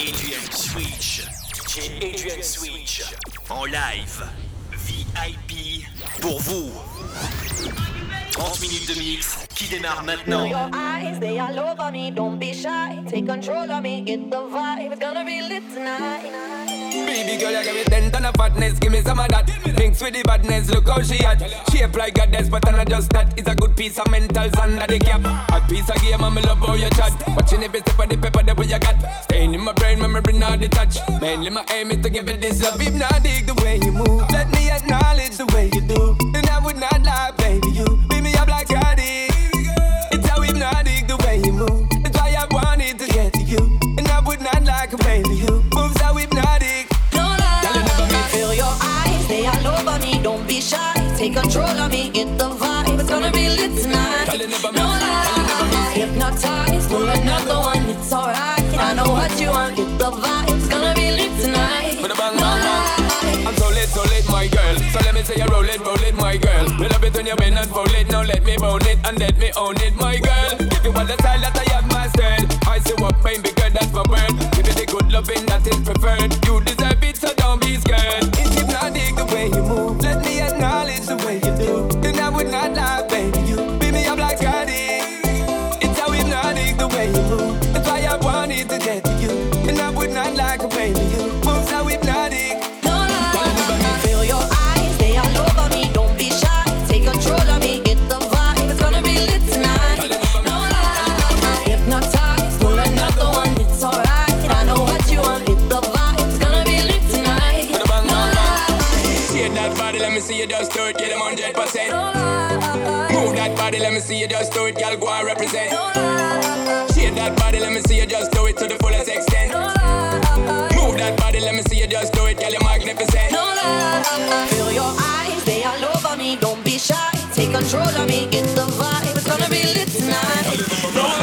Adrian Switch. Chez Adrian Switch. En live. VIP. Pour vous. 30 minutes de mix qui démarre maintenant. your eyes, they all over me. Don't be shy. Take control of me. Get the vibe. It's gonna be lit tonight. Baby girl, you give me ten ton of fatness, give me some of that. Mix with the badness, look how she hot. Shape like goddess, but not just that. It's a good piece of mentals under the cap. A piece of game, and me love how you chat. Watching every step of the paper, that what you got. Staying in my brain, memory not detached. Mainly my aim is to give it this love. If not dig the way you move, let me acknowledge the way you do. And I would not lie, baby, Take control of me. Get the vibe. It's gonna be lit tonight. No lie. Hypnotized. Pull another one. It's alright. I know what you want. Get the vibe. It's gonna be lit tonight. With a bang, No lie. I'm so lit, so lit, my girl. So let me say you roll it, roll it, my girl. We love it when you bend and fold it. Now let me bone it and let me own it, my girl. If you want the style that I have mastered, I see what baby girl, that's my word. Give it the good loving that is preferred. It, girl, go and represent. Shake that body, let me see you just do it to the fullest extent. Move that body, let me see you just do it, girl, you're magnificent. Feel your eyes, they all over me. Don't be shy. Take control of me. Get the vibe. It's gonna be lit tonight.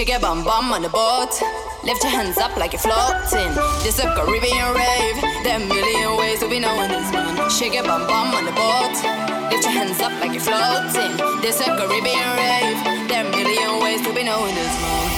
Shake your bum bum on the boat. Lift your hands up like you're floating. This a Caribbean rave. There are a million ways to be knowing this man. Shake your bum bum on the boat. Lift your hands up like you're floating. This a Caribbean rave. There are a million ways to be knowing this man.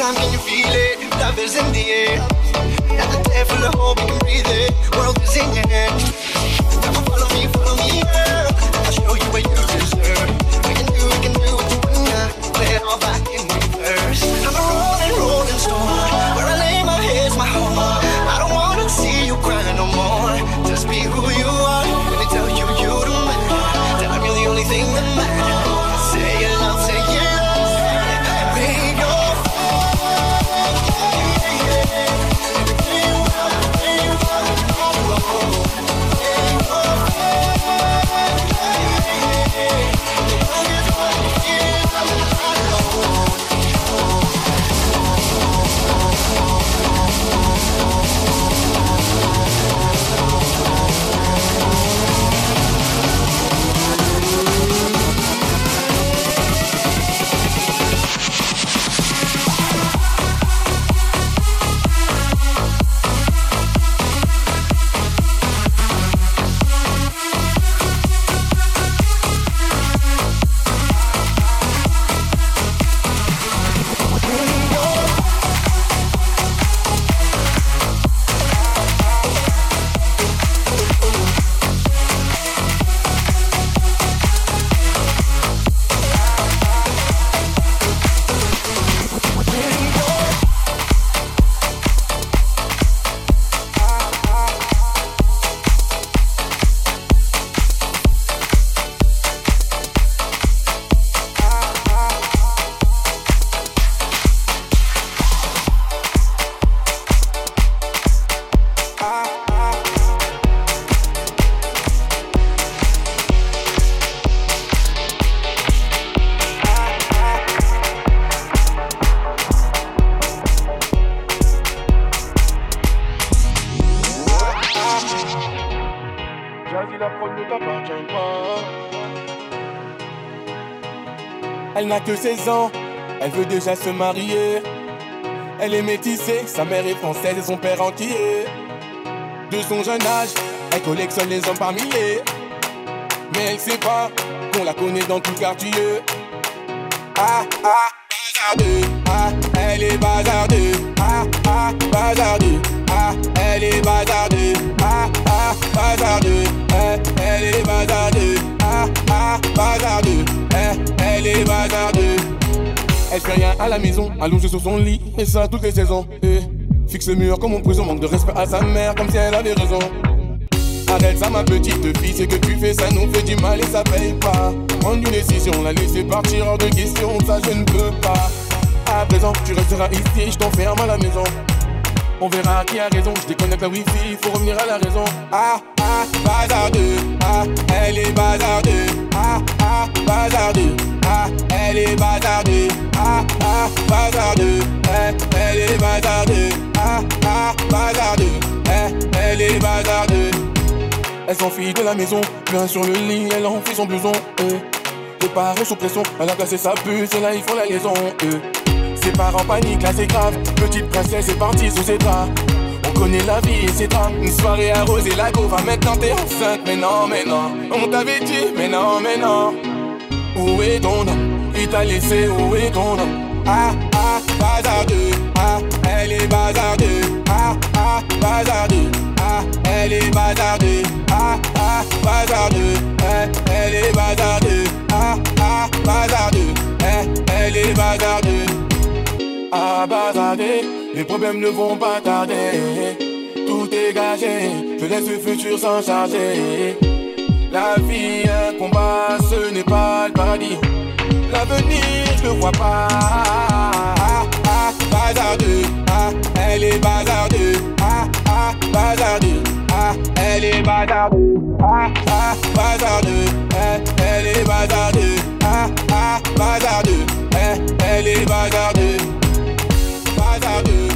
Can you feel it? Love is in the air. Got the air full of hope, we can breathe it. World is in your hands. On, follow me, follow me, girl. I'll show you what you deserve. We can do, we can do what you wanna. It all back in Que 16 ans, elle veut déjà se marier. Elle est métissée, sa mère est française et son père entier. De son jeune âge, elle collectionne les hommes par milliers. Mais elle sait pas qu'on la connaît dans tout quartier. Ah ah, bazardeux, ah, elle est bazardeux, ah ah, bazardeux, ah, elle est bazardeux, ah ah, bazardeux, eh, elle est bazardeux, ah ah, bazardeux, eh, elle est bazardeux. Elle fait rien à la maison, allongée sur son lit, et ça toutes les saisons. eh. Fixe le mur comme en prison, manque de respect à sa mère, comme si elle avait raison. Arrête ça ma petite fille, ce que tu fais ça nous fait du mal et ça paye pas Prendre une décision, la laisser partir hors de question, ça je ne peux pas À présent tu resteras ici, je t'enferme à la maison On verra qui a raison, je déconnecte la wifi, faut revenir à la raison Ah ah, bazardeux, ah, elle est bazardeux Ah ah, bazardeux, ah, elle est bazardeux Ah ah, bazardeux, eh, elle est bazardeux Ah ah, bazardeux, eh, elle est bazardeux elle s'enfuit de la maison, bien sur le lit, elle enfuit son blouson. Euh. Les parents sous pression, elle a placé sa puce et là ils font la liaison. Euh. Ses parents paniquent, là c'est grave. Petite princesse est partie sous ses draps. On connaît la vie et ses draps. Une soirée arrosée, la go va maintenant t'es enceinte. Mais non, mais non, on t'avait dit, mais non, mais non. Où est ton homme Il t'a laissé, où est ton homme Ah ah, bazardeux, ah, elle est bazardeux, ah ah, bazardeux, ah, elle est bazardeux, ah ah, bazardeux, eh, elle est bazardeux, ah ah, bazardeux, eh, elle est bazardeux. Ah bazardeux, les problèmes ne vont pas tarder. Tout est gagé, je laisse le futur s'en charger. La vie, un combat, ce n'est pas le paradis. L'avenir, je le vois pas. Ah, ah, bazardeux, ah, elle est bazardeux. Ah, ah, bazardeux, ah, elle est bazardeux. Ah, ah, bazardeux, eh, elle est bazardeux. Ah, ah, bazardeux, eh, elle est bazardeux. I do.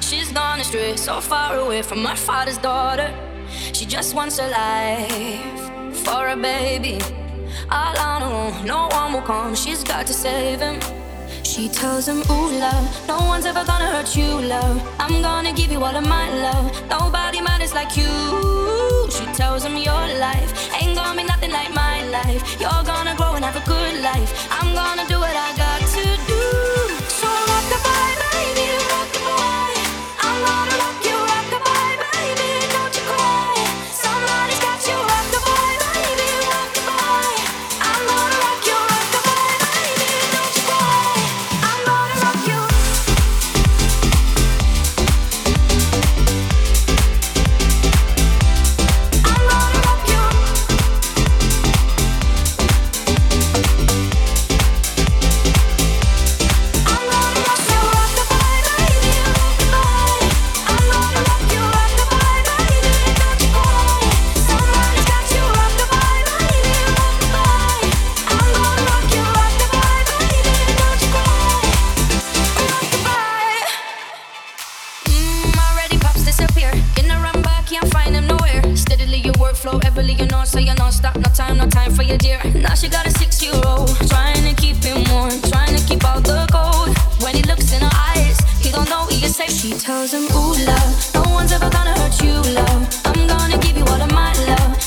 She's gone astray, so far away from her father's daughter. She just wants a life for a baby. All on her own, no one will come. She's got to save him. She tells him, Ooh, love, no one's ever gonna hurt you, love. I'm gonna give you all of my love. Nobody matters like you. She tells him, Your life ain't gonna be nothing like my life. You're gonna grow and have a good life. I'm gonna do what I got to do. Stop. No time, no time for your dear. Now she got a six year old, trying to keep him warm, trying to keep out the cold. When he looks in her eyes, he don't know he is safe. She tells him, Ooh, love, no one's ever gonna hurt you, love. I'm gonna give you all of my love.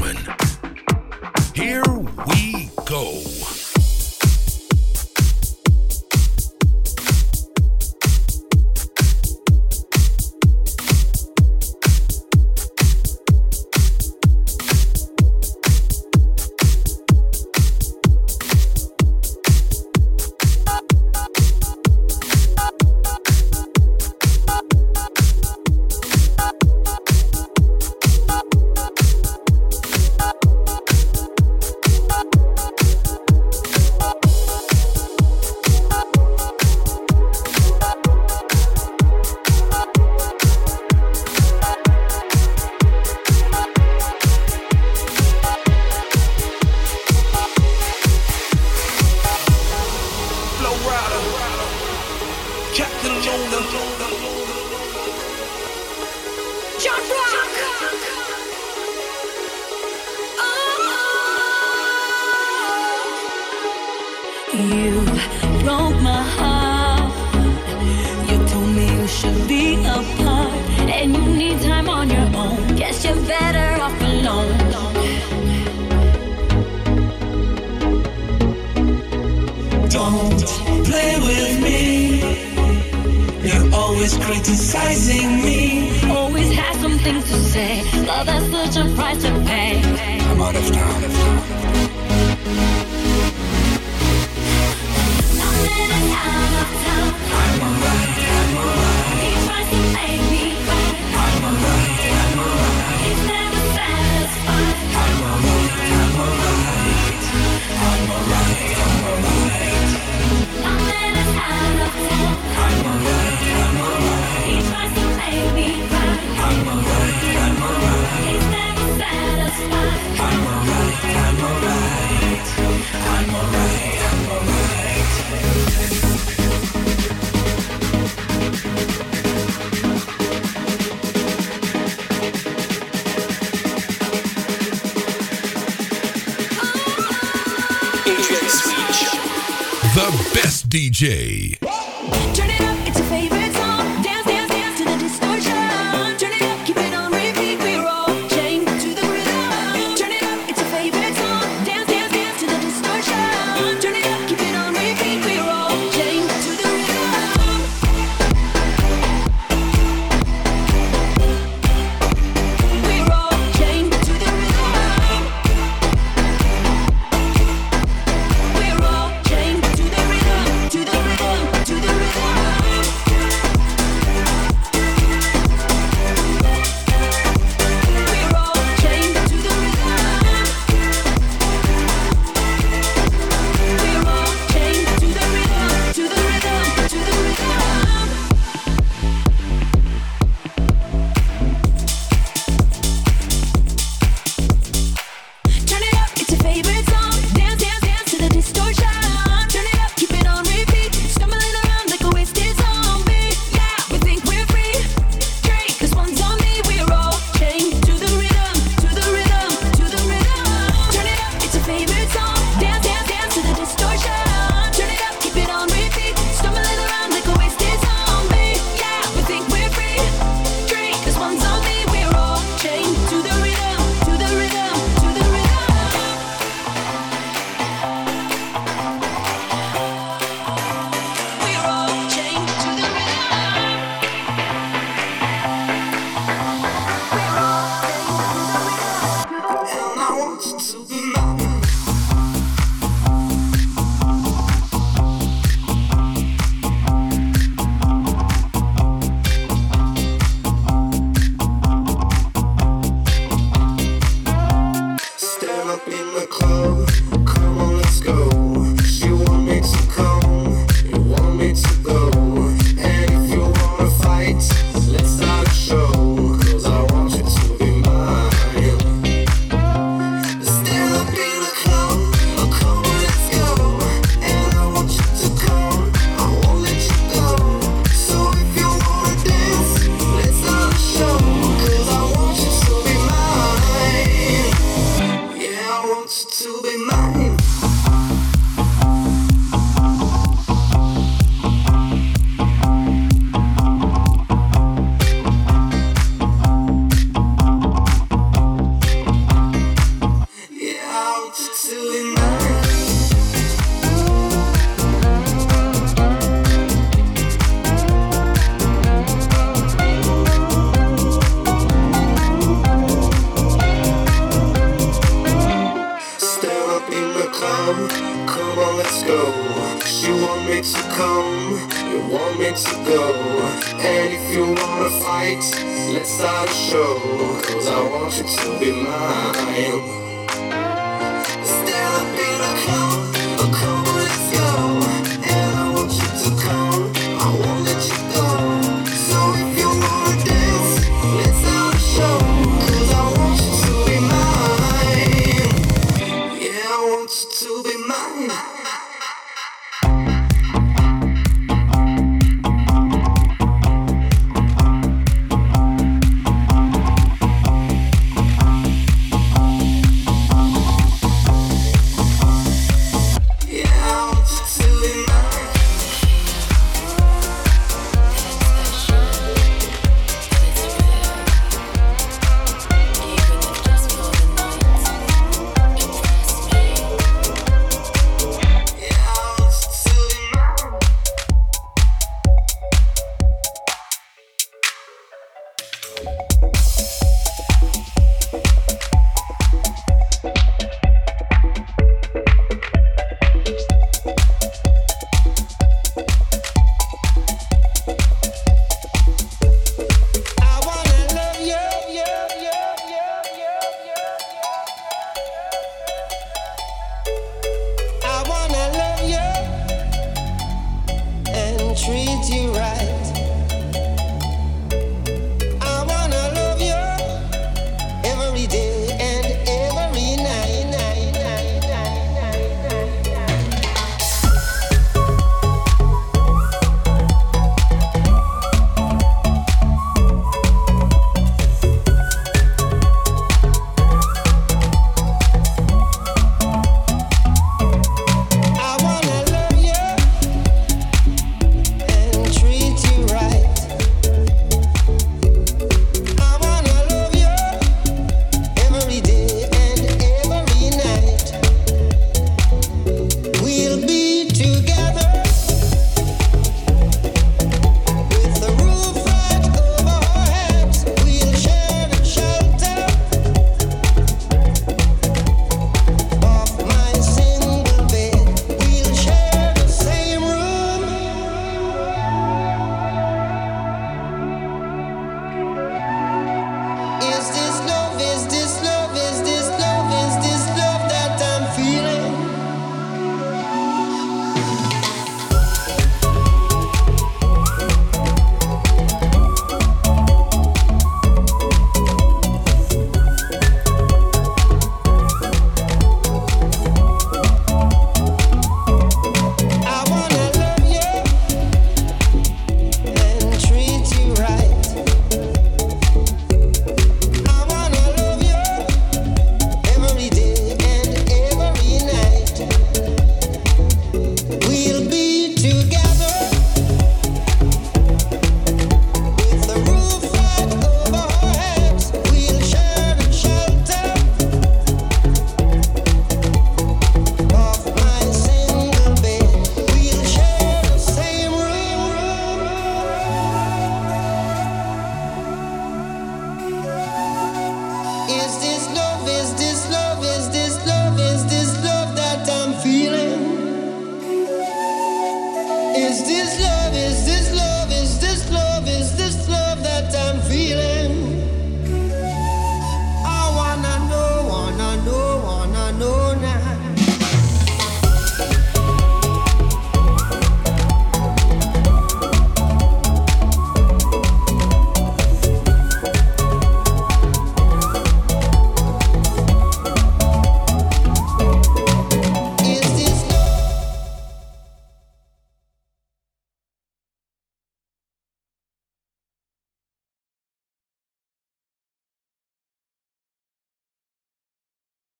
gentlemen, here we go. criticizing me. Always had something to say. Love has such a price to pay. I'm out of town. DJ. Turn it up,